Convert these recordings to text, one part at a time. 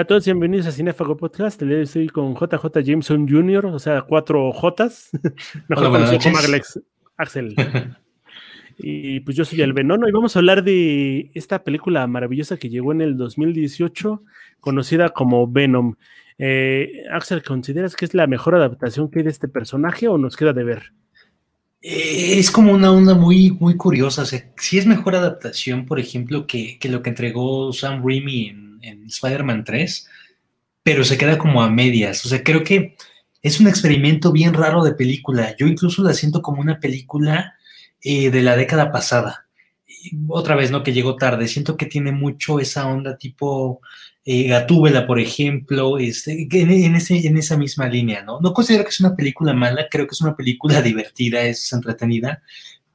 Hola a todos, bienvenidos a Cinefago Podcast. Estoy con JJ Jameson Jr., o sea, cuatro Jotas. Mejor conocido como Axel. y pues yo soy el Veneno y vamos a hablar de esta película maravillosa que llegó en el 2018, conocida como Venom. Eh, Axel, ¿consideras que es la mejor adaptación que hay de este personaje o nos queda de ver? Eh, es como una onda muy, muy curiosa. O sea, si es mejor adaptación, por ejemplo, que, lo que entregó Sam Raimi en, en Spider-Man 3, pero se queda como a medias. O sea, creo que es un experimento bien raro de película. Yo incluso la siento como una película eh, de la década pasada. otra vez, ¿no? Que llegó tarde. Siento que tiene mucho esa onda tipo eh, Gatúbela, por ejemplo, este, en, ese, en esa misma línea, ¿no? No considero que es una película mala, creo que es una película divertida, es entretenida,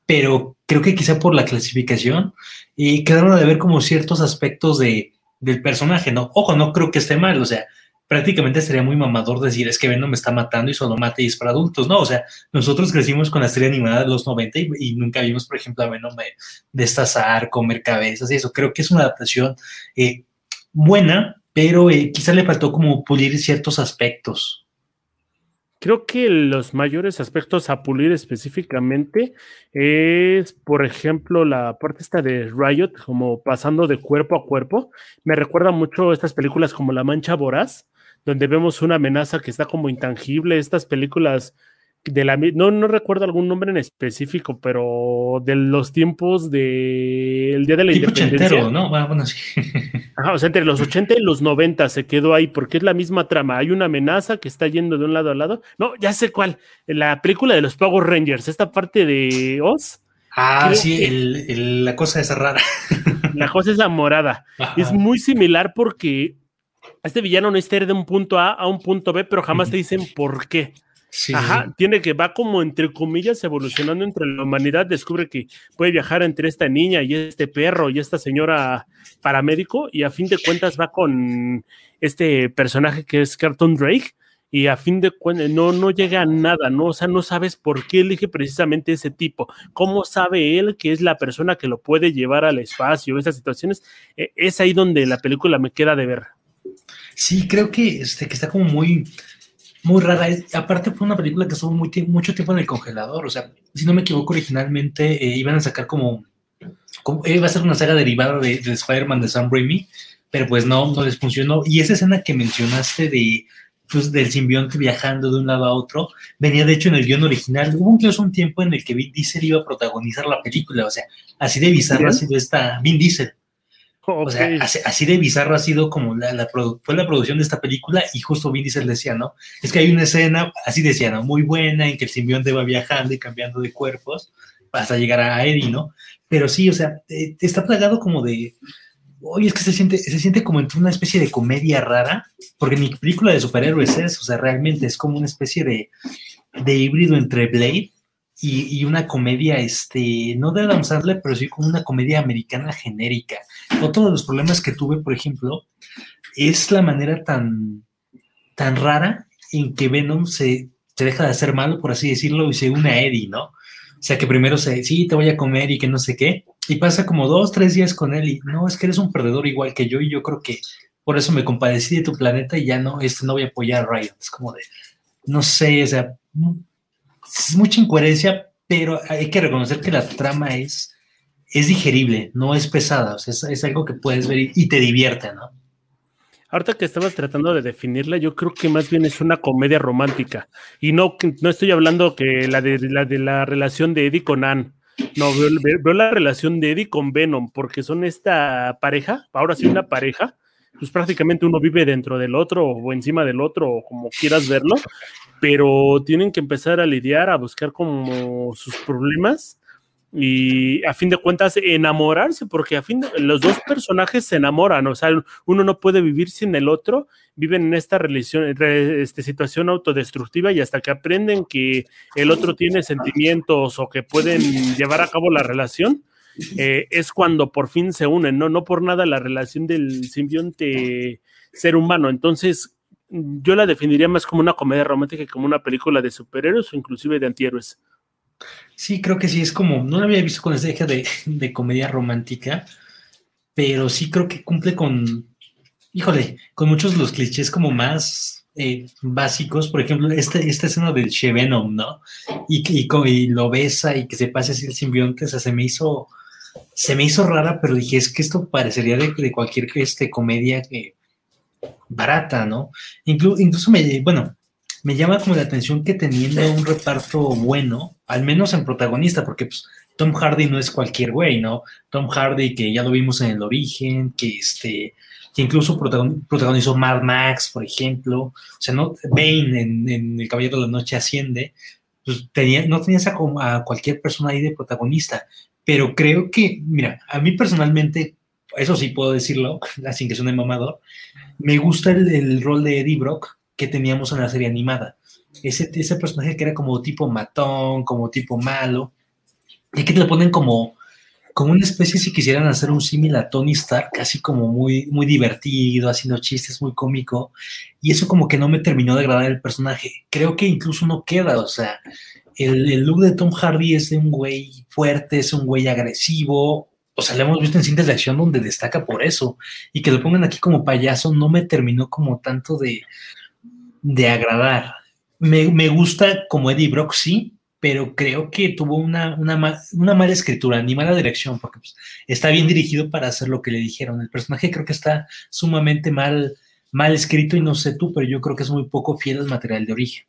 pero creo que quizá por la clasificación y quedaron de ver como ciertos aspectos de, del personaje, ¿no? Ojo, no creo que esté mal, o sea, prácticamente sería muy mamador decir es que Venom me está matando y solo mata y es para adultos, ¿no? O sea, nosotros crecimos con la serie animada de los 90 y, nunca vimos, por ejemplo, a Venom destazar, comer cabezas y eso. Creo que es una adaptación eh, buena, pero eh, quizá le faltó como pulir ciertos aspectos. Creo que los mayores aspectos a pulir específicamente es, por ejemplo, la parte esta de Riot, como pasando de cuerpo a cuerpo. Me recuerda mucho estas películas como La Mancha Voraz, donde vemos una amenaza que está como intangible. Estas películas de la no, no recuerdo algún nombre en específico, pero de los tiempos del Día de la Independencia. ¿no? Bueno, sí. o sea, entre los 80 y los 90 se quedó ahí, porque es la misma trama. Hay una amenaza que está yendo de un lado a lado. No, ya sé cuál. La película de los Power Rangers, esta parte de Oz. Ah, sí, la cosa esa rara. La cosa esa morada. Es muy similar porque este villano no está de un punto A a un punto B, pero jamás te dicen por qué. Ajá, tiene que va como entre comillas evolucionando entre la humanidad, descubre que puede viajar entre esta niña y este perro y esta señora paramédico y a fin de cuentas va con este personaje que es Carton Drake y a fin de cuentas no, no llega a nada, ¿no? O sea, no sabes por qué elige precisamente ese tipo, cómo sabe él que es la persona que lo puede llevar al espacio, esas situaciones, e, es ahí donde la película me queda de ver. Sí, creo que, este, que está como muy muy rara. Aparte fue una película que estuvo muy, mucho tiempo en el congelador. O sea, si no me equivoco, originalmente eh, iban a sacar como, Iba a ser una saga derivada de, Spider-Man de Sam Raimi, pero pues no, no les funcionó. Y esa escena que mencionaste de... Pues, del simbionte viajando de un lado a otro, venía de hecho en el guion original. Hubo incluso un tiempo en el que Vin Diesel iba a protagonizar la película, o sea, así de bizarra ha sido esta Vin Diesel. O sea, así, de bizarro ha sido como la, fue la producción de esta película y justo Vin Diesel decía, ¿no? Es que hay una escena, así decía, ¿no? Muy buena en que el simbionte va viajando y cambiando de cuerpos hasta llegar a Eddie, ¿no? Pero sí, o sea, está plagado como de, oye, es que se siente, se siente como entre una especie de comedia rara, porque mi película de superhéroes es, o sea, realmente es como una especie de, de híbrido entre Blade y, una comedia, este, no de Adam Sandler, pero sí como una comedia americana genérica. Otro de los problemas que tuve, por ejemplo, es la manera tan, tan rara en que Venom se, se deja de hacer malo, por así decirlo, y se une a Eddie, ¿no? O sea, que primero se, sí, te voy a comer y que no sé qué, y pasa como dos, tres días con él y, no, es que eres un perdedor igual que yo y yo creo que por eso me compadecí de tu planeta y ya no, este no voy a apoyar a Riot. Es como de, no sé, o sea, es mucha incoherencia, pero hay que reconocer que la trama es, es digerible, no es pesada, sea, es, algo que puedes ver y, te divierte, ¿no? Ahorita que estabas tratando de definirla, yo creo que más bien es una comedia romántica. Y no, no estoy hablando que la de la, de la relación de Eddie con Anne. No, veo, la relación de Eddie con Venom, porque son esta pareja, ahora sí una pareja, pues prácticamente uno vive dentro del otro o encima del otro, o como quieras verlo, pero tienen que empezar a lidiar, a buscar como sus problemas y a fin de cuentas enamorarse, porque a fin de, los dos personajes se enamoran, o sea, uno no puede vivir sin el otro, viven en esta relación, este, situación autodestructiva y hasta que aprenden que el otro tiene sentimientos o que pueden llevar a cabo la relación, eh, es cuando por fin se unen, ¿no? No por nada la relación del simbionte ser humano. Entonces, yo la definiría más como una comedia romántica que como una película de superhéroes o inclusive de antihéroes. Sí, creo que sí, es como, no la había visto con ese eje de, comedia romántica, pero sí creo que cumple con, híjole, con muchos de los clichés como más eh, básicos, por ejemplo, este, esta escena del Venom, ¿no? Y, y, y, lo besa y que se pase así el simbionte, o sea, se me hizo, se me hizo rara, pero dije, es que esto parecería de, de cualquier este, comedia que, barata, ¿no? Inclu incluso me, bueno, me llama como la atención que teniendo un reparto bueno, al menos en protagonista, porque pues, Tom Hardy no es cualquier güey, ¿no? Tom Hardy, que ya lo vimos en el origen, que este, que incluso protagonizó Mad Max, por ejemplo, o sea, no, Bane en, El Caballero de la Noche asciende, pues tenía, no tenías a, cualquier persona ahí de protagonista, pero creo que, mira, a mí personalmente, eso sí puedo decirlo, sin que suene mamador, me gusta el, rol de Eddie Brock que teníamos en la serie animada. Ese, ese personaje que era como tipo matón, como tipo malo, y que te lo ponen como, como una especie, si quisieran hacer un símil a Tony Stark, casi como muy, muy divertido, haciendo chistes, muy cómico, y eso como que no me terminó de agradar el personaje. Creo que incluso no queda, o sea, el, el look de Tom Hardy es de un güey fuerte, es un güey agresivo, o sea, lo hemos visto en cintas de acción donde destaca por eso. Y que lo pongan aquí como payaso no me terminó como tanto de, de agradar. Me, me, gusta como Eddie Brock, sí, pero creo que tuvo una, una, una mala escritura, ni mala dirección, porque pues, está bien dirigido para hacer lo que le dijeron. El personaje creo que está sumamente mal, mal escrito y no sé tú, pero yo creo que es muy poco fiel al material de origen.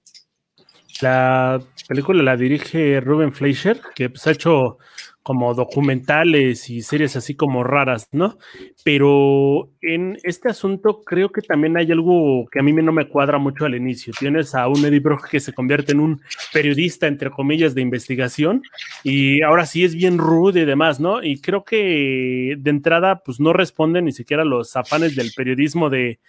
La película la dirige Ruben Fleischer, que pues, ha hecho como documentales y series así como raras, ¿no? Pero en este asunto creo que también hay algo que a mí no me cuadra mucho al inicio. Tienes a un Eddie Brock que se convierte en un periodista, entre comillas, de investigación y ahora sí es bien rude y demás, ¿no? Y creo que de entrada pues no responden ni siquiera los afanes del periodismo de,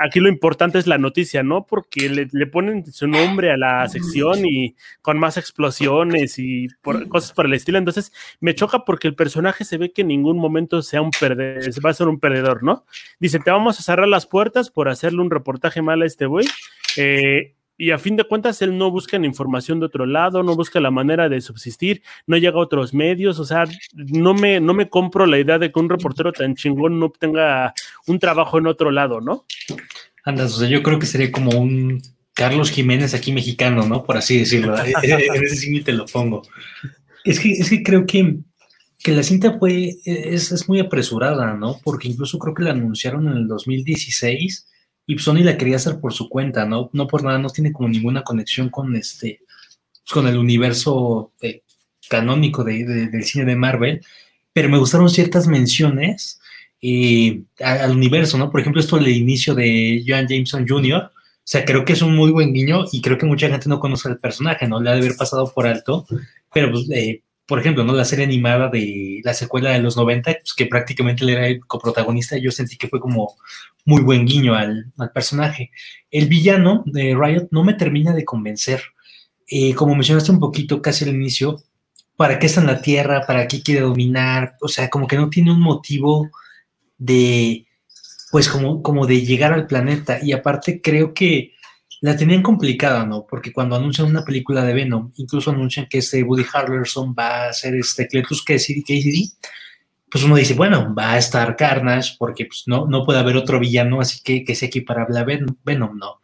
aquí lo importante es la noticia, ¿no? Porque le, ponen su nombre a la sección y con más explosiones y cosas por el estilo. Entonces me choca porque el personaje se ve que en ningún momento sea un perdedor, va a ser un perdedor, ¿no? Dice, te vamos a cerrar las puertas por hacerle un reportaje mal a este güey. Eh, y a fin de cuentas él no busca información de otro lado, no busca la manera de subsistir, no llega a otros medios, o sea, no me, no me compro la idea de que un reportero tan chingón no obtenga un trabajo en otro lado, ¿no? Andas, o sea, yo creo que sería como un Carlos Jiménez aquí mexicano, ¿no? Por así decirlo. en ese sí te lo pongo. Es que, es que creo que, que la cinta fue, es, es muy apresurada, ¿no? Porque incluso creo que la anunciaron en el 2016 y Sony la quería hacer por su cuenta, ¿no? No por nada, no tiene como ninguna conexión con este, con el universo eh, canónico de, del cine de Marvel, pero me gustaron ciertas menciones eh, al universo, ¿no? Por ejemplo, esto del inicio de Joan Jameson Jr., o sea, creo que es un muy buen guiño y creo que mucha gente no conoce al personaje, ¿no? Le ha de haber pasado por alto, pero pues, eh, por ejemplo, ¿no? La serie animada de la secuela de los 90, pues, que prácticamente él era el coprotagonista, yo sentí que fue como muy buen guiño al, personaje. El villano de Riot no me termina de convencer. Eh, como mencionaste un poquito casi al inicio, ¿para qué está en la Tierra? ¿Para qué quiere dominar? O sea, como que no tiene un motivo de, pues como, como de llegar al planeta. Y aparte creo que la tenían complicada, ¿no? Porque cuando anuncian una película de Venom, incluso anuncian que este Woody Harrelson va a ser este Cletus Cassidy, pues uno dice, bueno, va a estar Carnage porque pues, no, no puede haber otro villano, así que que sea equiparable a Venom, ¿no?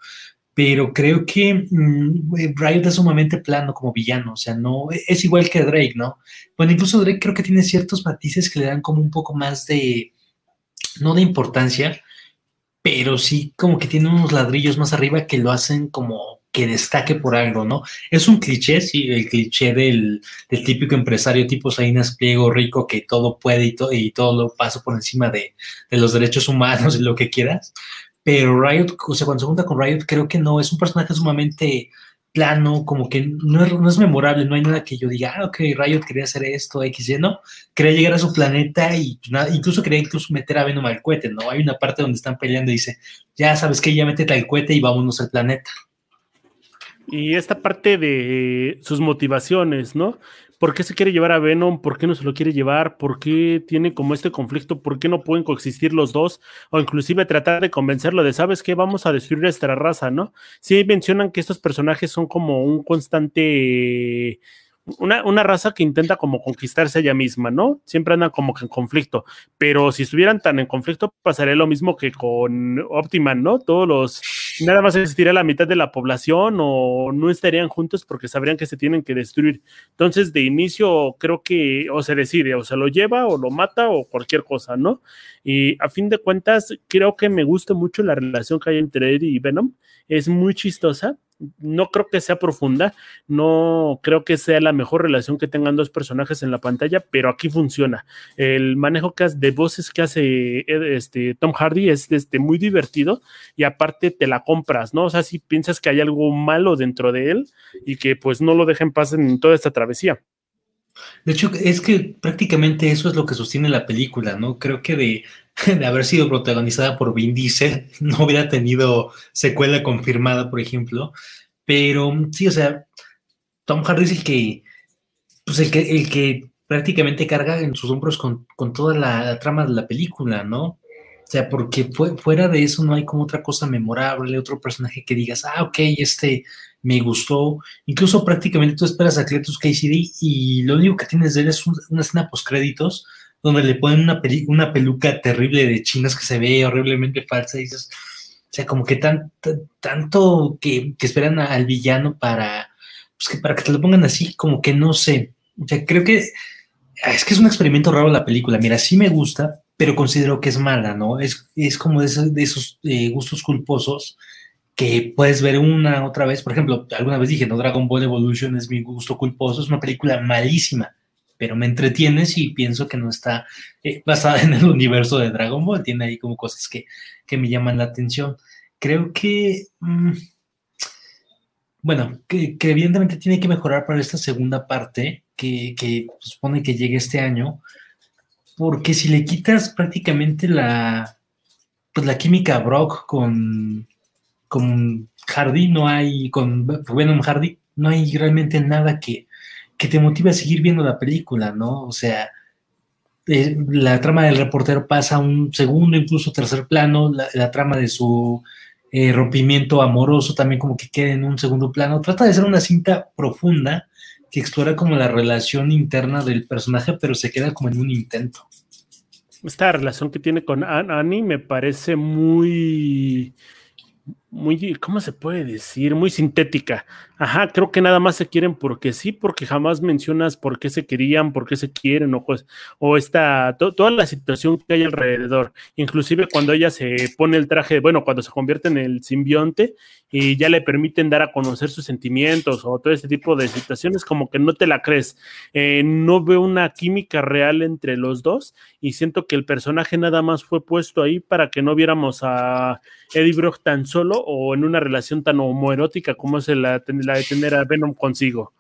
Pero creo que mmm, Riot es sumamente plano como villano, o sea, no, es igual que Drake, ¿no? Bueno, incluso Drake creo que tiene ciertos matices que le dan como un poco más de, no de importancia, pero sí como que tiene unos ladrillos más arriba que lo hacen como que destaque por algo, ¿no? Es un cliché, sí, el cliché del, típico empresario tipo Sainas Pliego rico que todo puede y, y todo lo pasa por encima de, de, los derechos humanos y lo que quieras. Pero Riot, o sea, cuando se junta con Riot, creo que no, es un personaje sumamente plano, como que no es, no es, memorable, no hay nada que yo diga, ah, ok, Riot quería hacer esto, X, Y, no, quería llegar a su planeta y pues, nada, incluso quería incluso meter a Venom al cohete, ¿no? Hay una parte donde están peleando y dice, ya sabes que ya métete al cohete y vámonos al planeta. Y esta parte de sus motivaciones, ¿no? ¿Por qué se quiere llevar a Venom? ¿Por qué no se lo quiere llevar? ¿Por qué tiene como este conflicto? ¿Por qué no pueden coexistir los dos? O inclusive tratar de convencerlo de, ¿sabes qué? Vamos a destruir esta raza, ¿no? Sí mencionan que estos personajes son como un constante una, una, raza que intenta como conquistarse ella misma, ¿no? Siempre andan como que en conflicto, pero si estuvieran tan en conflicto, pasaría lo mismo que con Optiman, ¿no? Todos los, nada más existiría la mitad de la población o no estarían juntos porque sabrían que se tienen que destruir. Entonces, de inicio, creo que o se decide, o se lo lleva, o lo mata, o cualquier cosa, ¿no? Y a fin de cuentas, creo que me gusta mucho la relación que hay entre Eddie y Venom. Es muy chistosa no creo que sea profunda, no creo que sea la mejor relación que tengan dos personajes en la pantalla, pero aquí funciona. El manejo que de voces que hace este, Tom Hardy es este, muy divertido y aparte te la compras, ¿no? O sea, si piensas que hay algo malo dentro de él y que pues no lo dejen pasar en toda esta travesía. De hecho, es que prácticamente eso es lo que sostiene la película, ¿no? Creo que de, de, haber sido protagonizada por Vin Diesel no hubiera tenido secuela confirmada, por ejemplo. Pero sí, o sea, Tom Hardy es el que, pues el que, el que prácticamente carga en sus hombros con, toda la, trama de la película, ¿no? O sea, porque fuera de eso no hay como otra cosa memorable, otro personaje que digas, ah, ok, este me gustó. Incluso prácticamente tú esperas a Cletus KCD y lo único que tienes de él es una escena post créditos donde le ponen una, una peluca terrible de chinas que se ve horriblemente falsa y dices, o sea, como que tan, tanto que, esperan al villano para, pues que para que te lo pongan así, como que no sé. O sea, creo que es que es un experimento raro la película. Mira, sí me gusta, pero considero que es mala, ¿no? Es, es como de esos, de esos eh, gustos culposos que puedes ver una otra vez. Por ejemplo, alguna vez dije, no, Dragon Ball Evolution es mi gusto culposo, es una película malísima, pero me entretienes y pienso que no está eh, basada en el universo de Dragon Ball. Tiene ahí como cosas que, que me llaman la atención. Creo que, mm, bueno, que, evidentemente tiene que mejorar para esta segunda parte, que, que supone que llegue este año, porque si le quitas prácticamente la, pues la química Brock con con Hardy, no hay, con Venom Hardy, no hay realmente nada que, te motive a seguir viendo la película, ¿no? O sea, eh, la trama del reportero pasa a un segundo, incluso tercer plano, la, trama de su eh, rompimiento amoroso también como que queda en un segundo plano. Trata de ser una cinta profunda que explora como la relación interna del personaje, pero se queda como en un intento. Esta relación que tiene con Annie me parece muy muy, ¿cómo se puede decir? Muy sintética. Ajá, creo que nada más se quieren porque sí, porque jamás mencionas por qué se querían, por qué se quieren, o, pues, o esta, toda la situación que hay alrededor. Inclusive cuando ella se pone el traje, bueno, cuando se convierte en el simbionte y ya le permiten dar a conocer sus sentimientos o todo este tipo de situaciones, como que no te la crees. Eh, no veo una química real entre los dos y siento que el personaje nada más fue puesto ahí para que no viéramos a Eddie Brock tan solo o en una relación tan homoerótica como es la, la de tener a Venom consigo.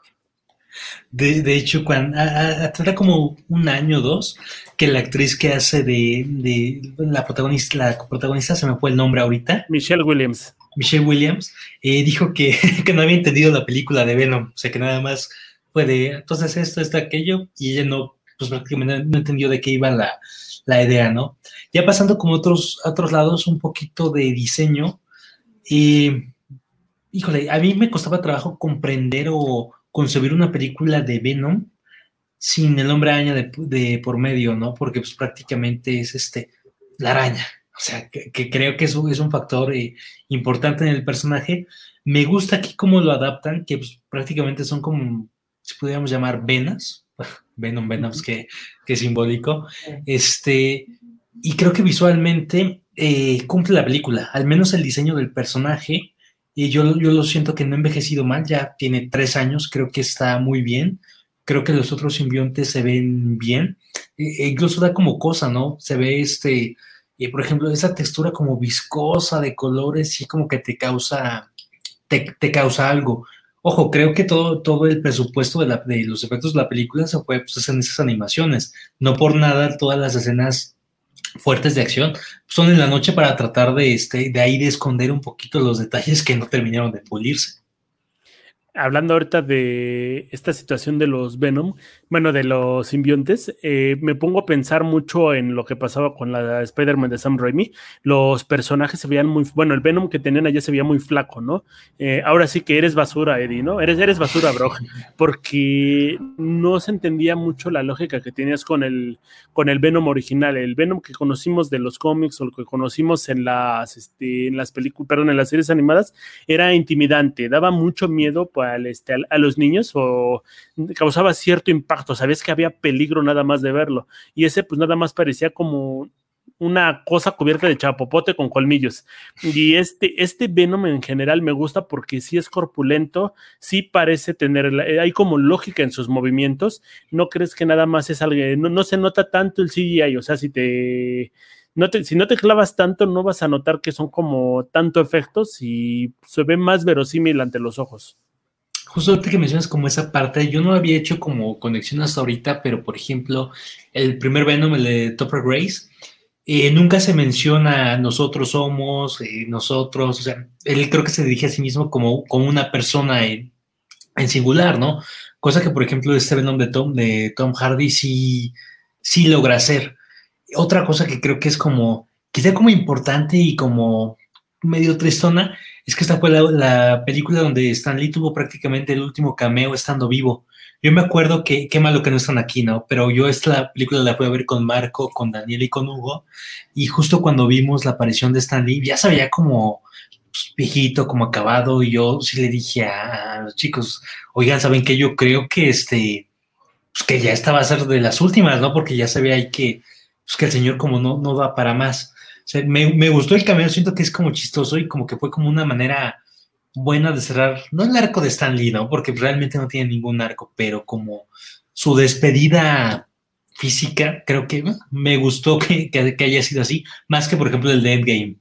De, hecho, cuando hace como un año o dos que la actriz que hace de, la protagonista, la protagonista se me fue el nombre ahorita. Michelle Williams. Michelle Williams eh, dijo que, que, no había entendido la película de Venom, o sea que nada más fue de entonces esto, esto, aquello, y ella no, pues prácticamente no entendió de qué iba la, la idea, ¿no? Ya pasando como otros, otros lados, un poquito de diseño, y, híjole, a mí me costaba trabajo comprender o concebir una película de Venom sin el hombre araña de, por medio, ¿no? Porque pues prácticamente es este, la araña. O sea, que, creo que eso es un factor eh, importante en el personaje. Me gusta aquí cómo lo adaptan, que pues, prácticamente son como, si pudiéramos llamar venas, Venom, Venoms, que, que simbólico. Este, y creo que visualmente eh, cumple la película, al menos el diseño del personaje. Y yo, yo lo siento que no ha envejecido mal, ya tiene tres años, creo que está muy bien. Creo que los otros simbiontes se ven bien. E, e incluso da como cosa, ¿no? Se ve este, eh, por ejemplo, esa textura como viscosa de colores, y como que te causa, te, causa algo. Ojo, creo que todo, todo el presupuesto de, de, los efectos de la película se fue pues, en esas animaciones. No por nada todas las escenas fuertes de acción son en la noche para tratar de, este, de ahí de esconder un poquito los detalles que no terminaron de pulirse. hablando ahorita de esta situación de los Venom, bueno, de los simbiontes, eh, me pongo a pensar mucho en lo que pasaba con la Spider-Man de Sam Raimi. Los personajes se veían muy, bueno, el Venom que tenían allá se veía muy flaco, ¿no? Eh, ahora sí que eres basura, Eddie, ¿no? Eres, eres basura, bro, porque no se entendía mucho la lógica que tenías con el, con el Venom original, el Venom que conocimos de los cómics o lo que conocimos en las, este, en las películas, perdón, en las series animadas, era intimidante, daba mucho miedo este, a, los niños o causaba cierto impacto, sabes que había peligro nada más de verlo. Y ese pues nada más parecía como una cosa cubierta de chapopote con colmillos. Y este, este Venom en general me gusta porque sí es corpulento, sí parece tener, eh, hay como lógica en sus movimientos. No crees que nada más es algo, no, no se nota tanto el CGI, o sea, si te, no te, si no te clavas tanto, no vas a notar que son como tanto efectos y se ve más verosímil ante los ojos justo ahorita que mencionas como esa parte, yo no había hecho como conexión hasta ahorita, pero por ejemplo, el primer Venom, el de Topper Grace, eh, nunca se menciona nosotros somos, eh, nosotros, o sea, él creo que se dirige a sí mismo como, como una persona en, singular, ¿no? Cosa que, por ejemplo, este Venom de Tom, de Tom Hardy sí, sí logra hacer. Otra cosa que creo que es como, quizá como importante y como medio tristona, es que esta fue la, película donde Stan Lee tuvo prácticamente el último cameo estando vivo. Yo me acuerdo que qué malo que no están aquí, ¿no? Pero yo esta película la fui a ver con Marco, con Daniel y con Hugo, y justo cuando vimos la aparición de Stan Lee, ya sabía como pues, viejito, como acabado, y yo sí le dije a los chicos, oigan, ¿saben qué? Yo creo que este, pues que ya estaba a ser de las últimas, ¿no? Porque ya sabía ahí que, pues que el señor como no, no da para más me, gustó el cameo, siento que es como chistoso y como que fue como una manera buena de cerrar, no el arco de Stan Lee, ¿no? Porque realmente no tiene ningún arco, pero como su despedida física, creo que me gustó que, que haya sido así, más que por ejemplo el de Endgame.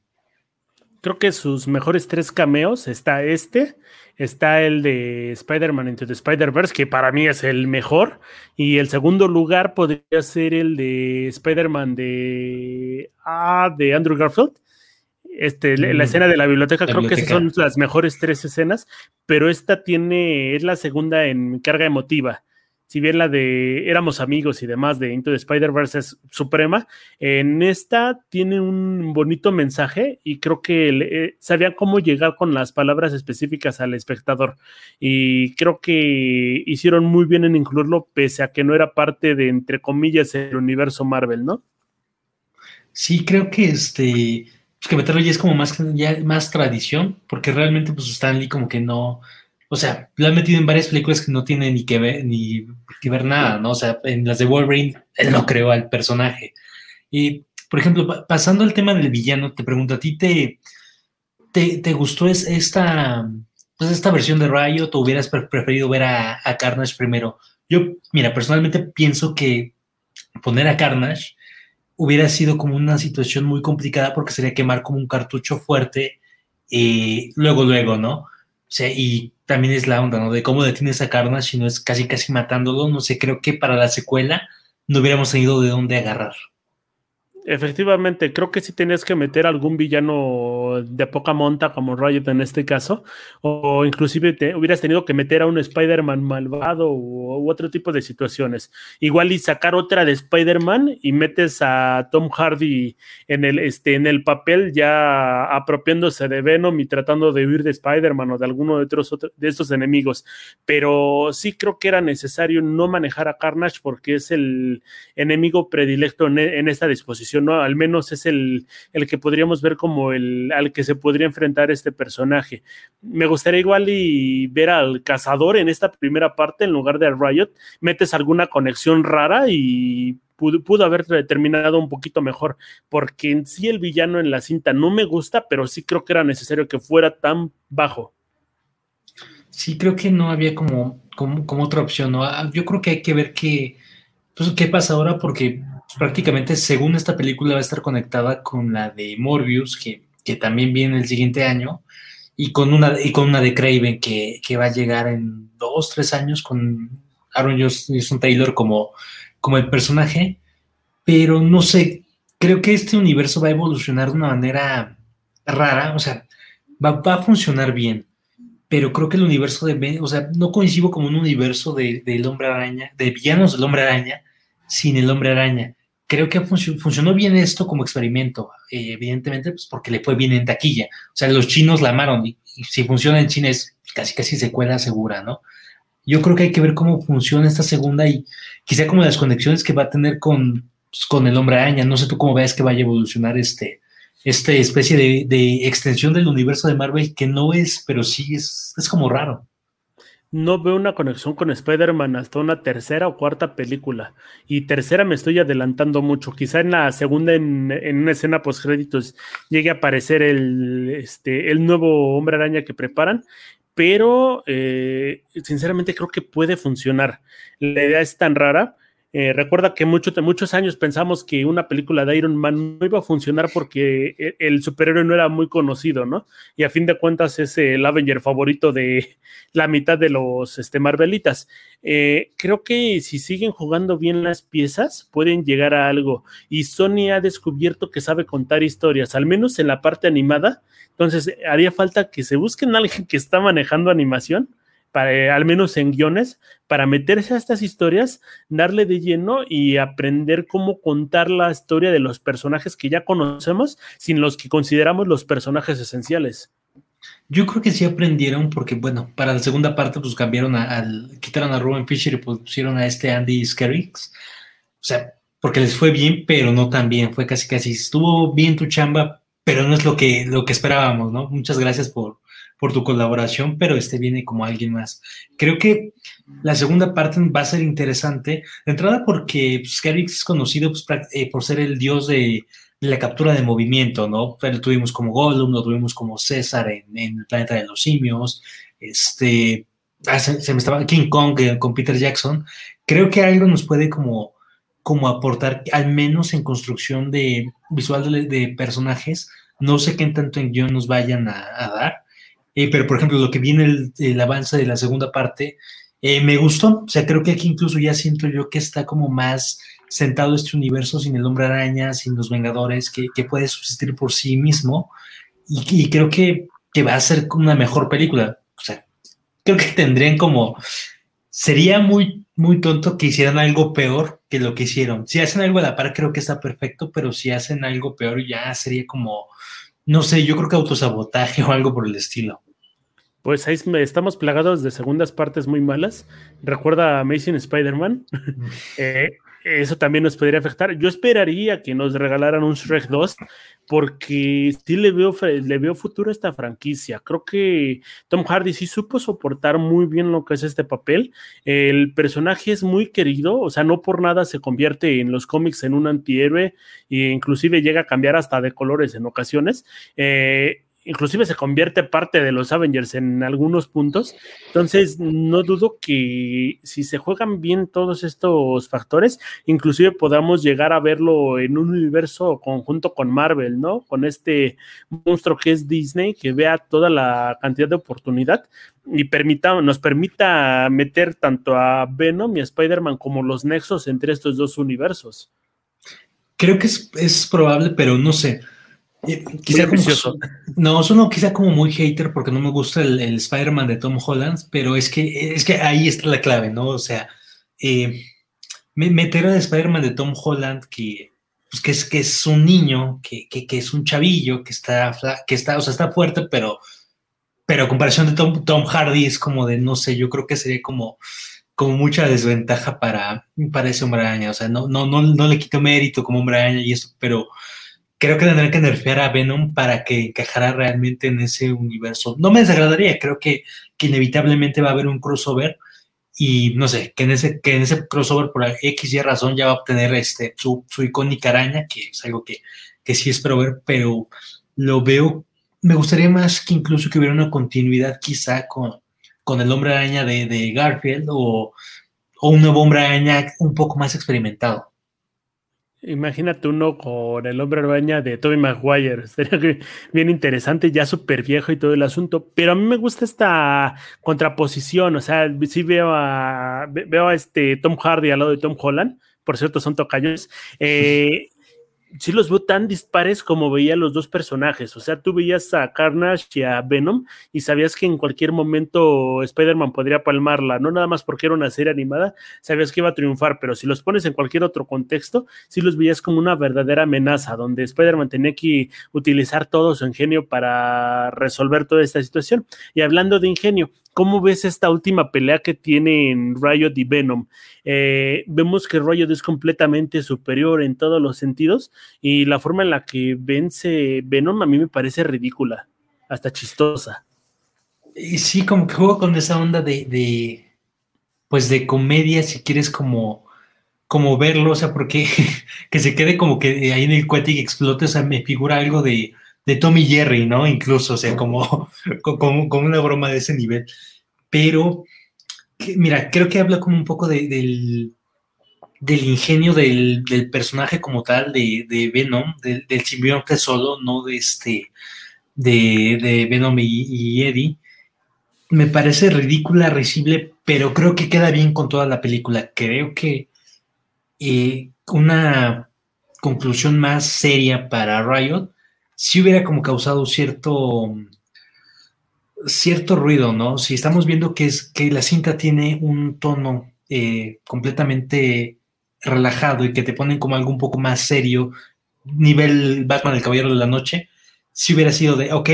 Creo que sus mejores tres cameos está este, está el de Spider-Man Into the Spider-Verse, que para mí es el mejor, y el segundo lugar podría ser el de Spider-Man de, ah, de Andrew Garfield. Este, la mm. escena de la biblioteca, creo que son las mejores tres escenas, pero esta tiene, es la segunda en carga emotiva si bien la de éramos amigos y demás de Into the Spider-Verse es suprema, en esta tiene un bonito mensaje y creo que eh, sabían cómo llegar con las palabras específicas al espectador. Y creo que hicieron muy bien en incluirlo, pese a que no era parte de, entre comillas, el universo Marvel, ¿no? Sí, creo que este, pues que meterlo ya es como más, ya más tradición, porque realmente pues Stanley como que no o sea, lo han metido en varias películas que no tienen ni que ver, ni que ver nada, ¿no? O sea, en las de Wolverine, él no creó al personaje. Y, por ejemplo, pasando al tema del villano, te pregunto, ¿a ti te, te, gustó esta, pues, esta versión de Riot o hubieras preferido ver a, a, Carnage primero? Yo, mira, personalmente pienso que poner a Carnage hubiera sido como una situación muy complicada porque sería quemar como un cartucho fuerte y luego, luego, ¿no? Sea, y también es la onda, ¿no? De cómo detienes a Carnage no es casi casi matándolo. No sé, creo que para la secuela no hubiéramos tenido de dónde agarrar. Efectivamente, creo que sí tenías que meter algún villano de poca monta como Riot en este caso, o inclusive te, hubieras tenido que meter a un Spider-Man malvado u, otro tipo de situaciones. Igual y sacar otra de Spider-Man y metes a Tom Hardy en el, este, en el papel ya apropiándose de Venom y tratando de huir de Spider-Man o de alguno de, otros, de estos enemigos. Pero sí creo que era necesario no manejar a Carnage porque es el enemigo predilecto en esta disposición Al menos es el, el que podríamos ver como el al que se podría enfrentar este personaje. Me gustaría igual y ver al cazador en esta primera parte en lugar de Riot, metes alguna conexión rara y pudo, haber terminado un poquito mejor, porque en sí el villano en la cinta no me gusta, pero sí creo que era necesario que fuera tan bajo. Sí, creo que no había como, como, como otra opción. Ah, yo creo que hay que ver qué, pues, qué pasa ahora, porque prácticamente según esta película va a estar conectada con la de Morbius, que, también viene el siguiente año, y con una, y con una de Craven que, va a llegar en dos, tres años con Aaron Jason Taylor como, como el personaje, pero no sé, creo que este universo va a evolucionar de una manera rara, o sea, va, va a funcionar bien, pero creo que el universo de, o sea, no coincido como un universo del de, hombre araña, de villanos del hombre araña, sin el hombre araña. Creo que funcionó bien esto como experimento, eh, evidentemente, pues porque le fue bien en taquilla. O sea, los chinos la amaron y, si funciona en China es casi casi secuela segura, ¿no? Yo creo que hay que ver cómo funciona esta segunda y quizá como las conexiones que va a tener con, pues, con el hombre araña. No sé tú cómo ves que vaya a evolucionar este, esta especie de, extensión del universo de Marvel que no es, pero sí es, es como raro. No veo una conexión con Spider-Man hasta una tercera o cuarta película. Y tercera me estoy adelantando mucho. Quizá en la segunda, en, una escena post créditos, llegue a aparecer el, este, el nuevo hombre araña que preparan. Pero eh, sinceramente creo que puede funcionar. La idea es tan rara eh, recuerda que mucho, muchos años pensamos que una película de Iron Man no iba a funcionar porque e, el superhéroe no era muy conocido, ¿no? Y a fin de cuentas es el Avenger favorito de la mitad de los este, Marvelitas. Eh, creo que si siguen jugando bien las piezas, pueden llegar a algo. Y Sony ha descubierto que sabe contar historias, al menos en la parte animada. Entonces, haría falta que se busquen a alguien que está manejando animación para, eh, al menos en guiones, para meterse a estas historias, darle de lleno y aprender cómo contar la historia de los personajes que ya conocemos, sin los que consideramos los personajes esenciales. Yo creo que sí aprendieron porque, bueno, para la segunda parte pues cambiaron al, quitaron a Ruben Fisher y pusieron a este Andy Skerrix. O sea, porque les fue bien, pero no tan bien. Fue casi, casi, estuvo bien tu chamba, pero no es lo que, lo que esperábamos, ¿no? Muchas gracias por, por tu colaboración, pero este viene como alguien más. Creo que la segunda parte va a ser interesante, de entrada porque pues, es conocido pues, eh, por ser el dios de, la captura de movimiento, ¿no? Lo tuvimos como Gollum, lo tuvimos como César en, el planeta de los simios, este, ah, se, me estaba King Kong eh, con Peter Jackson. Creo que algo nos puede como, como aportar, al menos en construcción de visual de, personajes. No sé qué tanto en guion nos vayan a dar, eh, pero, por ejemplo, lo que viene el, avance de la segunda parte, eh, me gustó. O sea, creo que aquí incluso ya siento yo que está como más sentado este universo sin el hombre araña, sin los Vengadores, que, puede subsistir por sí mismo. Y, creo que, que, va a ser una mejor película. O sea, creo que tendrían como. Sería muy, muy tonto que hicieran algo peor que lo que hicieron. Si hacen algo a la par, creo que está perfecto, pero si hacen algo peor, ya sería como. No sé, yo creo que autosabotaje o algo por el estilo. Pues ahí estamos plagados de segundas partes muy malas. Recuerda Amazing Spider-Man. Eh, eso también nos podría afectar. Yo esperaría que nos regalaran un Shrek 2 porque sí le veo, le veo futuro a esta franquicia. Creo que Tom Hardy sí supo soportar muy bien lo que es este papel. El personaje es muy querido, o sea, no por nada se convierte en los cómics en un antihéroe e inclusive llega a cambiar hasta de colores en ocasiones. Eh, inclusive se convierte parte de los Avengers en algunos puntos. Entonces, no dudo que si se juegan bien todos estos factores, inclusive podamos llegar a verlo en un universo conjunto con Marvel, ¿no? Con este monstruo que es Disney, que vea toda la cantidad de oportunidad y permita, nos permita meter tanto a Venom y a Spider-Man como los nexos entre estos dos universos. Creo que es, es probable, pero no sé. Eh, quizá como, no, no quizá como muy hater porque no me gusta el, Spider-Man de Tom Holland, pero es que, es que ahí está la clave, ¿no? O sea, eh, meter al Spider-Man de Tom Holland que, pues que, es, que es un niño, que, que, es un chavillo, que está, que está, o sea, está fuerte, pero, pero a comparación de Tom, Tom Hardy es como de, no sé, yo creo que sería como, como mucha desventaja para, para ese hombre araña. O sea, no, no, no, no le quito mérito como hombre araña y eso, pero creo que tendrán que nerfear a Venom para que encajara realmente en ese universo. No me desagradaría, creo que, inevitablemente va a haber un crossover y no sé, que en ese, que en ese crossover por X y razón ya va a obtener este, su, su icónica araña, que es algo que, que sí espero ver, pero lo veo, me gustaría más que incluso que hubiera una continuidad quizá con, con el hombre araña de, de Garfield o, o un nuevo hombre araña un poco más experimentado. Imagínate uno con el hombre araña de Tobey Maguire. Sería bien interesante, ya súper viejo y todo el asunto. Pero a mí me gusta esta contraposición. O sea, sí veo a, veo a este Tom Hardy al lado de Tom Holland. Por cierto, son tocayos. Eh, sí los veo tan dispares como veía los dos personajes. O sea, tú veías a Carnage y a Venom y sabías que en cualquier momento Spider-Man podría palmarla, no nada más porque era una serie animada, sabías que iba a triunfar, pero si los pones en cualquier otro contexto, sí los veías como una verdadera amenaza, donde Spider-Man tenía que utilizar todo su ingenio para resolver toda esta situación. Y hablando de ingenio, ¿Cómo ves esta última pelea que tienen Riot y Venom? Eh, vemos que Riot es completamente superior en todos los sentidos y la forma en la que vence Venom a mí me parece ridícula, hasta chistosa. Sí, como que juego con esa onda de, pues de comedia, si quieres como, como verlo, o sea, porque que se quede como que ahí en el cuate y explote, o sea, me figura algo de de Tommy Jerry, ¿no? Incluso, o sea, como, como, una broma de ese nivel. Pero, mira, creo que habla como un poco del, del ingenio del, personaje como tal, de, Venom, del, del simbionte solo, no de este, de, Venom y, Eddie. Me parece ridícula, risible, pero creo que queda bien con toda la película. Creo que eh, una conclusión más seria para Riot si hubiera como causado cierto, cierto ruido, ¿no? Si estamos viendo que, es, que la cinta tiene un tono eh, completamente relajado y que te ponen como algo un poco más serio, nivel Batman el Caballero de la Noche, si hubiera sido de, ok,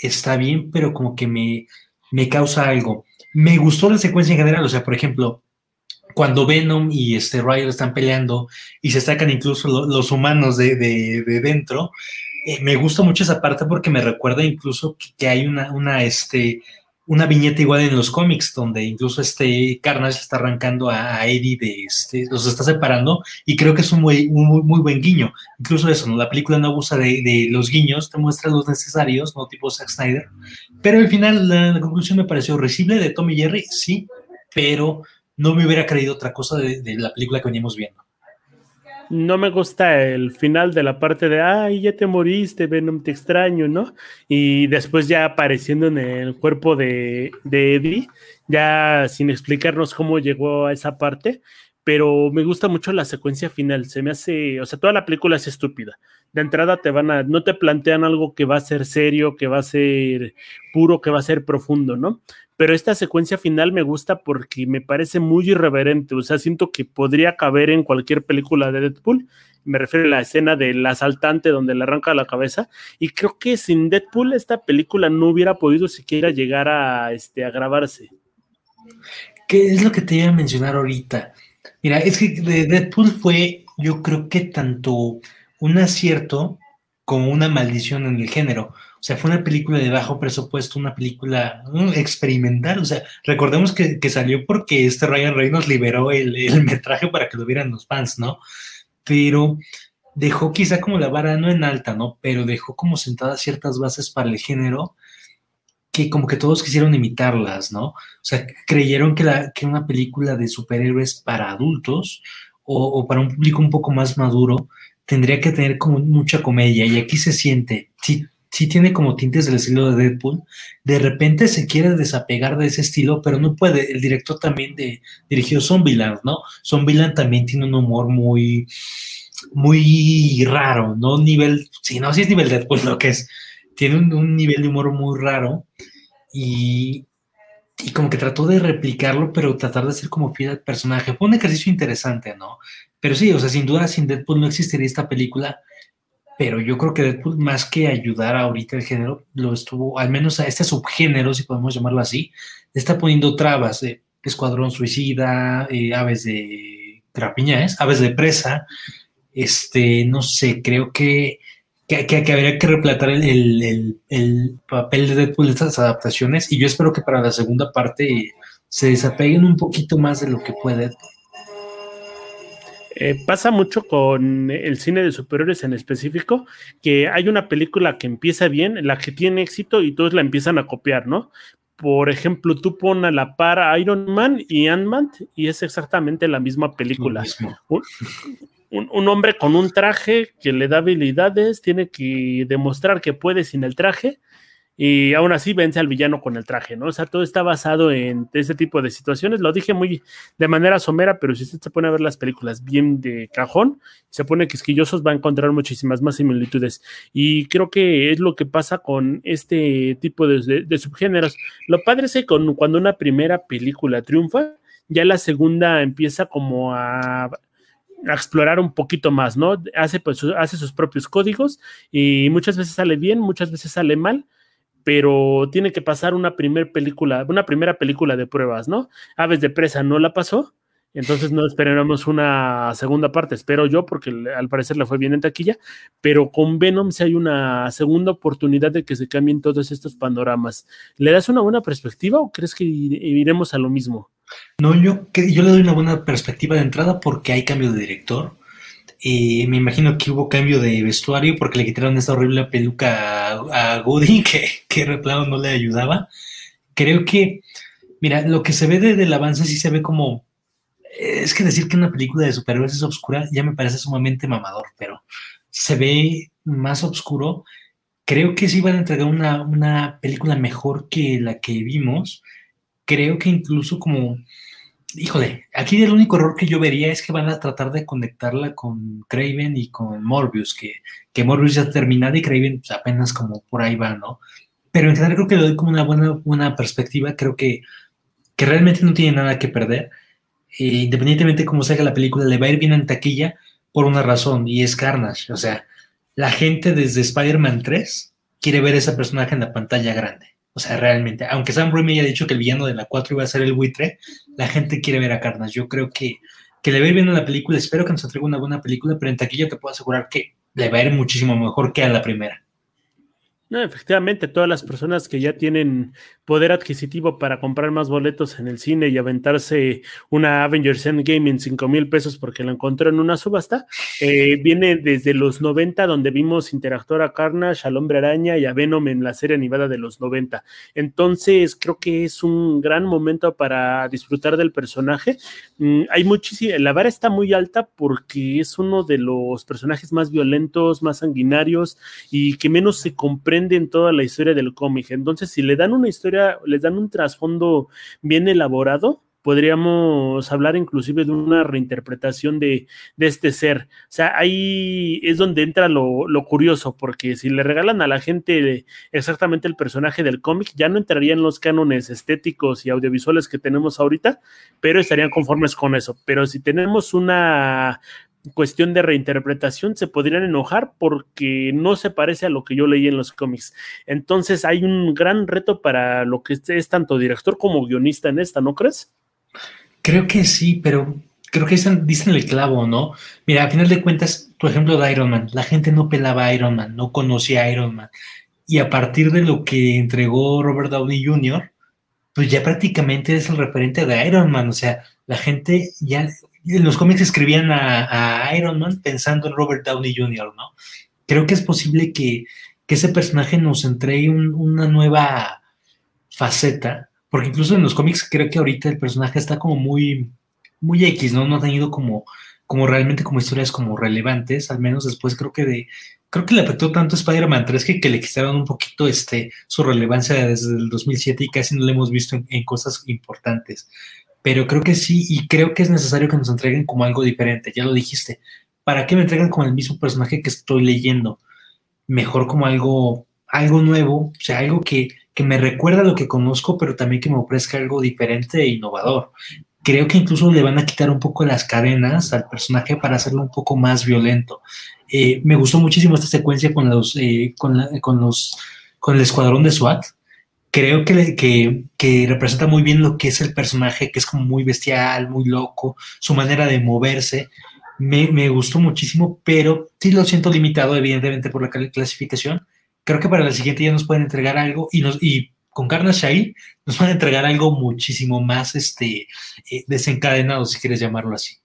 está bien, pero como que me, me causa algo. Me gustó la secuencia en general, o sea, por ejemplo, cuando Venom y este Riot están peleando y se sacan incluso los humanos de, de, de dentro, eh, me gusta mucho esa parte porque me recuerda incluso que, hay una, una, este, una viñeta igual en los cómics donde incluso este Carnage está arrancando a, Eddie de este, los está separando y creo que es un muy, muy, muy buen guiño. Incluso eso, ¿no? La película no abusa de, los guiños, te muestra los necesarios, no tipo Zack Snyder. Pero al final la, conclusión me pareció risible de Tommy Jerry, sí, pero no me hubiera creído otra cosa de, de la película que veníamos viendo no me gusta el final de la parte de, ay, ya te moriste, Venom, te extraño, ¿no? Y después ya apareciendo en el cuerpo de, de Eddie, ya sin explicarnos cómo llegó a esa parte, pero me gusta mucho la secuencia final, se me hace, o sea, toda la película es estúpida. De entrada te van a, no te plantean algo que va a ser serio, que va a ser puro, que va a ser profundo, ¿no? Pero esta secuencia final me gusta porque me parece muy irreverente, o sea, siento que podría caber en cualquier película de Deadpool, me refiero a la escena del asaltante donde le arranca la cabeza, y creo que sin Deadpool esta película no hubiera podido siquiera llegar a, este, a grabarse. ¿Qué es lo que te iba a mencionar ahorita? Mira, es que Deadpool fue, yo creo que tanto un acierto como una maldición en el género. O sea, fue una película de bajo presupuesto, una película experimental. O sea, recordemos que, salió porque este Ryan Reynolds liberó el, metraje para que lo vieran los fans, ¿no? Pero dejó quizá como la vara, no en alta, ¿no? Pero dejó como sentadas ciertas bases para el género que como que todos quisieron imitarlas, ¿no? O sea, creyeron que, la, que una película de superhéroes para adultos o para un público un poco más maduro tendría que tener como mucha comedia y aquí se siente, sí, sí tiene como tintes del estilo de Deadpool, de repente se quiere desapegar de ese estilo, pero no puede, el director también de, dirigió Zombieland, ¿no? Zombieland también tiene un humor muy, muy raro, ¿no? Nivel, sí, no, sí es nivel Deadpool lo que es, tiene un, nivel de humor muy raro y, y como que trató de replicarlo, pero tratar de ser como fiel al personaje. Fue un ejercicio interesante, ¿no? Pero sí, o sea, sin duda sin Deadpool no existiría esta película, pero yo creo que Deadpool, más que ayudar ahorita el género, lo estuvo, al menos a este subgénero, si podemos llamarlo así, está poniendo trabas de Escuadrón Suicida, eh, Aves de Trapiñas, Aves de Presa, este, no sé, creo que, que, que, habría que replatar el, el, papel de Deadpool de estas adaptaciones y yo espero que para la segunda parte se desapeguen un poquito más de lo que puede eh, pasa mucho con el cine de superiores en específico, que hay una película que empieza bien, la que tiene éxito y todos la empiezan a copiar, ¿no? Por ejemplo, tú pones a la par Iron Man y Ant-Man y es exactamente la misma película. Un, un, hombre con un traje que le da habilidades, tiene que demostrar que puede sin el traje y aún así vence al villano con el traje, ¿no? O sea, todo está basado en ese tipo de situaciones. Lo dije muy de manera somera, pero si usted se pone a ver las películas bien de cajón, se pone quisquillosos, va a encontrar muchísimas más similitudes. Y creo que es lo que pasa con este tipo de, subgéneros. Lo padre es que cuando una primera película triunfa, ya la segunda empieza como a explorar un poquito más, ¿no? Hace, pues, hace sus propios códigos y muchas veces sale bien, muchas veces sale mal, pero tiene que pasar una primera película, una primera película de pruebas, ¿no? Aves de presa no la pasó, entonces no esperamos una segunda parte, espero yo, porque al parecer le fue bien en taquilla, pero con Venom si hay una segunda oportunidad de que se cambien todos estos panoramas. ¿Le das una buena perspectiva o crees que iremos a lo mismo? No, yo, yo le doy una buena perspectiva de entrada porque hay cambio de director y me imagino que hubo cambio de vestuario porque le quitaron esa horrible peluca a, a Goody que, que no le ayudaba. Creo que, mira, lo que se ve desde el avance sí se ve como. Es que decir que una película de superhéroes es oscura ya me parece sumamente mamador, pero se ve más oscuro. Creo que sí van a entregar una, una película mejor que la que vimos. Creo que incluso como híjole, aquí el único error que yo vería es que van a tratar de conectarla con Craven y con Morbius, que, que Morbius ya terminado y Craven pues, apenas como por ahí va, ¿no? Pero en general creo que le doy como una buena, buena perspectiva, creo que, que realmente no tiene nada que perder. E independientemente de cómo se haga la película, le va a ir bien en taquilla por una razón, y es Carnage. O sea, la gente desde Spider-Man 3 quiere ver ese personaje en la pantalla grande. O sea, realmente, aunque Sam Raimi haya dicho que el villano de la 4 iba a ser el buitre, la gente quiere ver a Carnage. Yo creo que, que le va a ir bien a la película. Espero que nos entregue una buena película, pero en taquilla te puedo asegurar que le va a ir muchísimo mejor que a la primera. No, efectivamente, todas las personas que ya tienen poder adquisitivo para comprar más boletos en el cine y aventarse una Avengers Endgame en 5 mil pesos porque la encontró en una subasta, eh, viene desde los 90, donde vimos interactuar a Carnage, al Hombre Araña y a Venom en la serie animada de los 90. Entonces, creo que es un gran momento para disfrutar del personaje. Mm, hay muchísimo, la vara está muy alta porque es uno de los personajes más violentos, más sanguinarios y que menos se comprende en toda la historia del cómic. Entonces, si le dan una historia, les dan un trasfondo bien elaborado, podríamos hablar inclusive de una reinterpretación de, este ser. O sea, ahí es donde entra lo, lo, curioso, porque si le regalan a la gente exactamente el personaje del cómic, ya no entraría en los cánones estéticos y audiovisuales que tenemos ahorita, pero estarían conformes con eso. Pero si tenemos una cuestión de reinterpretación se podrían enojar porque no se parece a lo que yo leí en los cómics. Entonces hay un gran reto para lo que es tanto director como guionista en esta, ¿no crees? Creo que sí, pero creo que dicen, dicen el clavo, ¿no? Mira, a final de cuentas, tu ejemplo de Iron Man, la gente no pelaba a Iron Man, no conocía a Iron Man. Y a partir de lo que entregó Robert Downey Jr., pues ya prácticamente es el referente de Iron Man, o sea, la gente ya, en los cómics escribían a, Iron Man pensando en Robert Downey Jr., ¿no? Creo que es posible que, ese personaje nos entregue una nueva faceta, porque incluso en los cómics creo que ahorita el personaje está como muy, muy X, ¿no? No ha tenido como, como realmente como historias como relevantes, al menos después creo que de, creo que le afectó tanto Spider-Man 3 que, que, le quitaron un poquito este, su relevancia desde el 2007 y casi no lo hemos visto en cosas importantes pero creo que sí y creo que es necesario que nos entreguen como algo diferente, ya lo dijiste. ¿Para qué me entregan como el mismo personaje que estoy leyendo? Mejor como algo, algo nuevo, o sea, algo que, que me recuerda a lo que conozco, pero también que me ofrezca algo diferente e innovador. Creo que incluso le van a quitar un poco las cadenas al personaje para hacerlo un poco más violento. Eh, me gustó muchísimo esta secuencia con los, eh, con, con los, con el escuadrón de SWAT creo que, que, representa muy bien lo que es el personaje, que es como muy bestial, muy loco, su manera de moverse. Me, gustó muchísimo, pero sí lo siento limitado, evidentemente, por la clasificación. Creo que para la siguiente ya nos pueden entregar algo y, nos, y con Carnage ahí nos van a entregar algo muchísimo más este, eh, desencadenado, si quieres llamarlo así.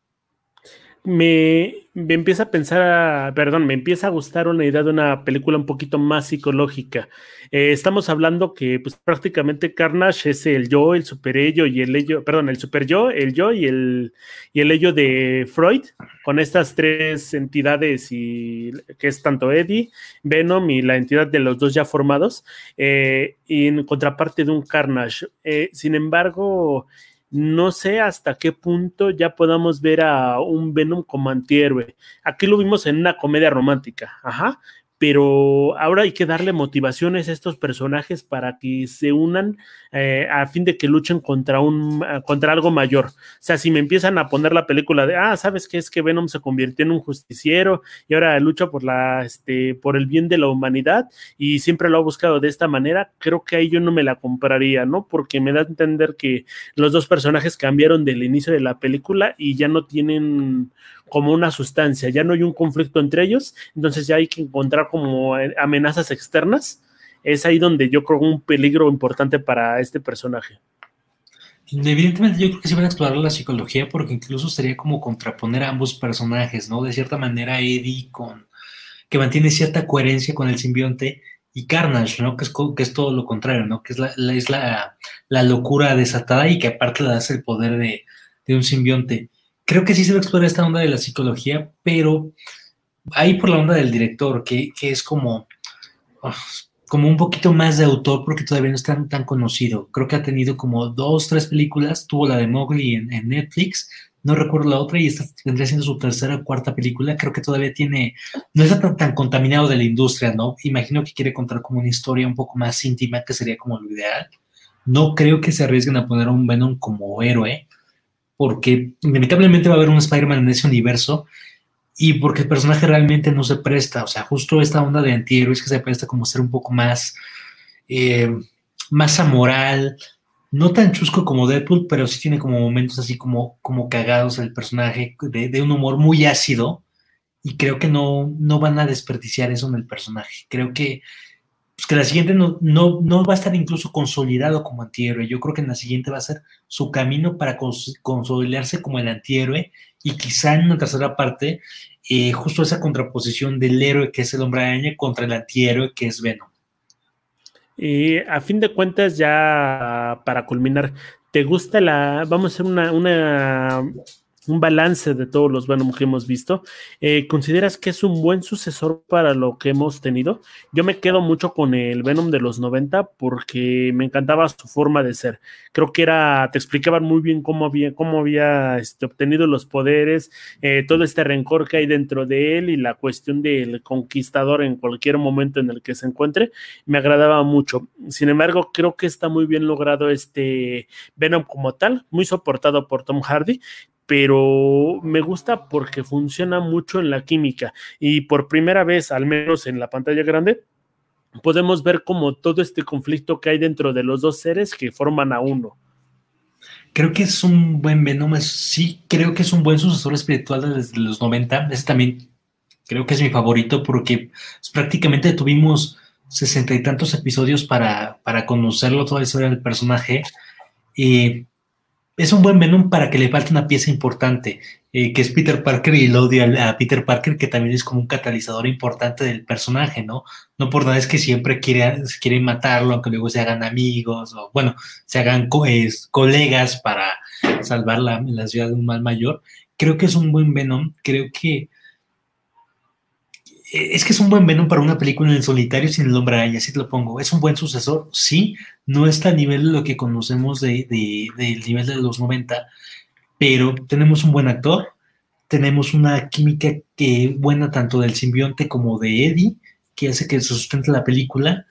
Me, me, empieza a pensar, perdón, me empieza a gustar una idea de una película un poquito más psicológica. Eh, estamos hablando que pues, prácticamente Carnage es el yo, el super ello y el ello, perdón, el super yo, el yo y el, y el ello de Freud, con estas tres entidades y que es tanto Eddie, Venom y la entidad de los dos ya formados, eh, y en contraparte de un Carnage. Eh, sin embargo, no sé hasta qué punto ya podamos ver a un Venom como antihéroe. Aquí lo vimos en una comedia romántica, ajá, pero ahora hay que darle motivaciones a estos personajes para que se unan eh, a fin de que luchen contra un ah, contra algo mayor. O sea, si me empiezan a poner la película de ah, sabes qué es que Venom se convirtió en un justiciero y ahora lucha por la este por el bien de la humanidad y siempre lo ha buscado de esta manera, creo que ahí yo no me la compraría, ¿no? Porque me da a entender que los dos personajes cambiaron del inicio de la película y ya no tienen como una sustancia, ya no hay un conflicto entre ellos, entonces ya hay que encontrar como eh, amenazas externas. Es ahí donde yo creo un peligro importante para este personaje. Evidentemente yo creo que sí van a explorar la psicología porque incluso sería como contraponer a ambos personajes, ¿no? De cierta manera Eddie con que mantiene cierta coherencia con el simbionte y Carnage, ¿no? Que es, que es todo lo contrario, ¿no? Que es la, es la, la, locura desatada y que aparte le das el poder de, de un simbionte creo que sí se va a explorar esta onda de la psicología, pero ahí por la onda del director, que, es como, ah, como un poquito más de autor porque todavía no es tan, tan conocido. Creo que ha tenido como dos, tres películas, tuvo la de Mowgli en, Netflix, no recuerdo la otra y esta vendría siendo su tercera o cuarta película. Creo que todavía tiene, no está tan, tan, contaminado de la industria, ¿no? Imagino que quiere contar como una historia un poco más íntima, que sería como lo ideal. No creo que se arriesguen a poner a un Venom como héroe porque inevitablemente va a haber un Spider-Man en ese universo y porque el personaje realmente no se presta, o sea, justo esta onda de antihéroes que se presta como ser un poco más, eh, más amoral, no tan chusco como Deadpool, pero sí tiene como momentos así como, como cagados el personaje, de, de un humor muy ácido, y creo que no, no van a desperdiciar eso en el personaje. Creo que pues que la siguiente no, no, va a estar incluso consolidado como antihéroe. Yo creo que en la siguiente va a ser su camino para consolidarse como el antihéroe y quizá en una tercera parte eh, justo esa contraposición del héroe que es el hombre araña contra el antihéroe que es Venom. Y a fin de cuentas, ya para culminar, ¿te gusta la... Vamos a hacer una, una un balance de todos los Venom que hemos visto. Eh, ¿Consideras que es un buen sucesor para lo que hemos tenido? Yo me quedo mucho con el Venom de los 90 porque me encantaba su forma de ser. Creo que era, te explicaban muy bien cómo había, cómo había este, obtenido los poderes, eh, todo este rencor que hay dentro de él y la cuestión del conquistador en cualquier momento en el que se encuentre. Me agradaba mucho. Sin embargo, creo que está muy bien logrado este Venom como tal, muy soportado por Tom Hardy pero me gusta porque funciona mucho en la química y por primera vez, al menos en la pantalla grande, podemos ver como todo este conflicto que hay dentro de los dos seres que forman a uno. Creo que es un buen Venom, sí, creo que es un buen sucesor espiritual desde los 90. Ese también creo que es mi favorito porque pues, prácticamente tuvimos sesenta y tantos episodios para, para conocerlo, toda la historia del personaje. Y es un buen Venom para que le falte una pieza importante, eh, que es Peter Parker y lo odia a Peter Parker, que también es como un catalizador importante del personaje, ¿no? No por nada es que siempre quiere, quieren matarlo, aunque luego se hagan amigos, o bueno, se hagan colegas para salvar la, la ciudad de un mal mayor. Creo que es un buen Venom, creo que es que es un buen Venom para una película en solitario sin el hombre araña, así te lo pongo. Es un buen sucesor, sí, no está a nivel de lo que conocemos de, del nivel de los 90, pero tenemos un buen actor, tenemos una química que buena tanto del simbionte como de Eddie, que hace que se sustente la película.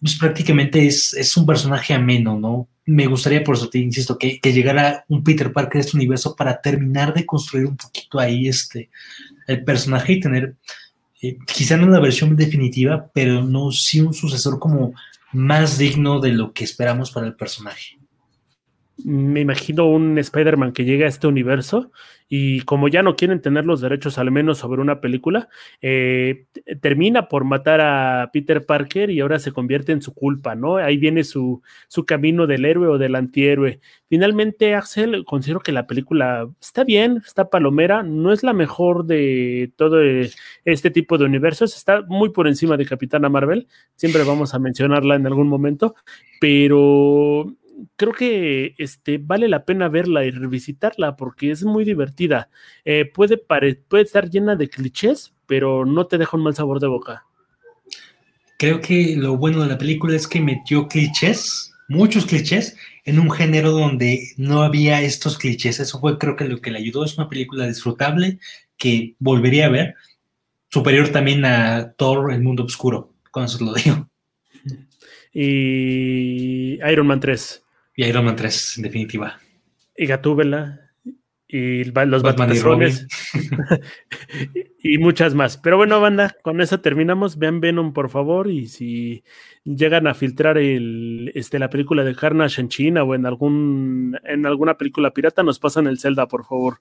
Pues prácticamente es, es un personaje ameno, ¿no? Me gustaría, por eso te insisto, que, que llegara un Peter Parker a este universo para terminar de construir un poquito ahí este, el personaje y tener eh, quizá no la versión definitiva, pero no sí un sucesor como más digno de lo que esperamos para el personaje. Me imagino un Spider-Man que llega a este universo y como ya no quieren tener los derechos al menos sobre una película, eh, termina por matar a Peter Parker y ahora se convierte en su culpa, ¿no? Ahí viene su, su camino del héroe o del antihéroe. Finalmente, Axel, considero que la película está bien, está palomera, no es la mejor de todo este tipo de universos, está muy por encima de Capitana Marvel, siempre vamos a mencionarla en algún momento, pero creo que este, vale la pena verla y revisitarla porque es muy divertida. Eh, puede, puede estar llena de clichés, pero no te deja un mal sabor de boca. Creo que lo bueno de la película es que metió clichés, muchos clichés, en un género donde no había estos clichés. Eso fue creo que lo que le ayudó. Es una película disfrutable que volvería a ver. Superior también a Thor, El Mundo Oscuro, con eso lo digo. Y Iron Man 3. Y Iron Man 3, en definitiva. Y Gatúbela. Y los Batman y, y, muchas más. Pero bueno, banda, con eso terminamos. Vean Venom, por favor. Y si llegan a filtrar el, este, la película de Carnage en China o en, algún, en alguna película pirata, nos pasan el Zelda, por favor.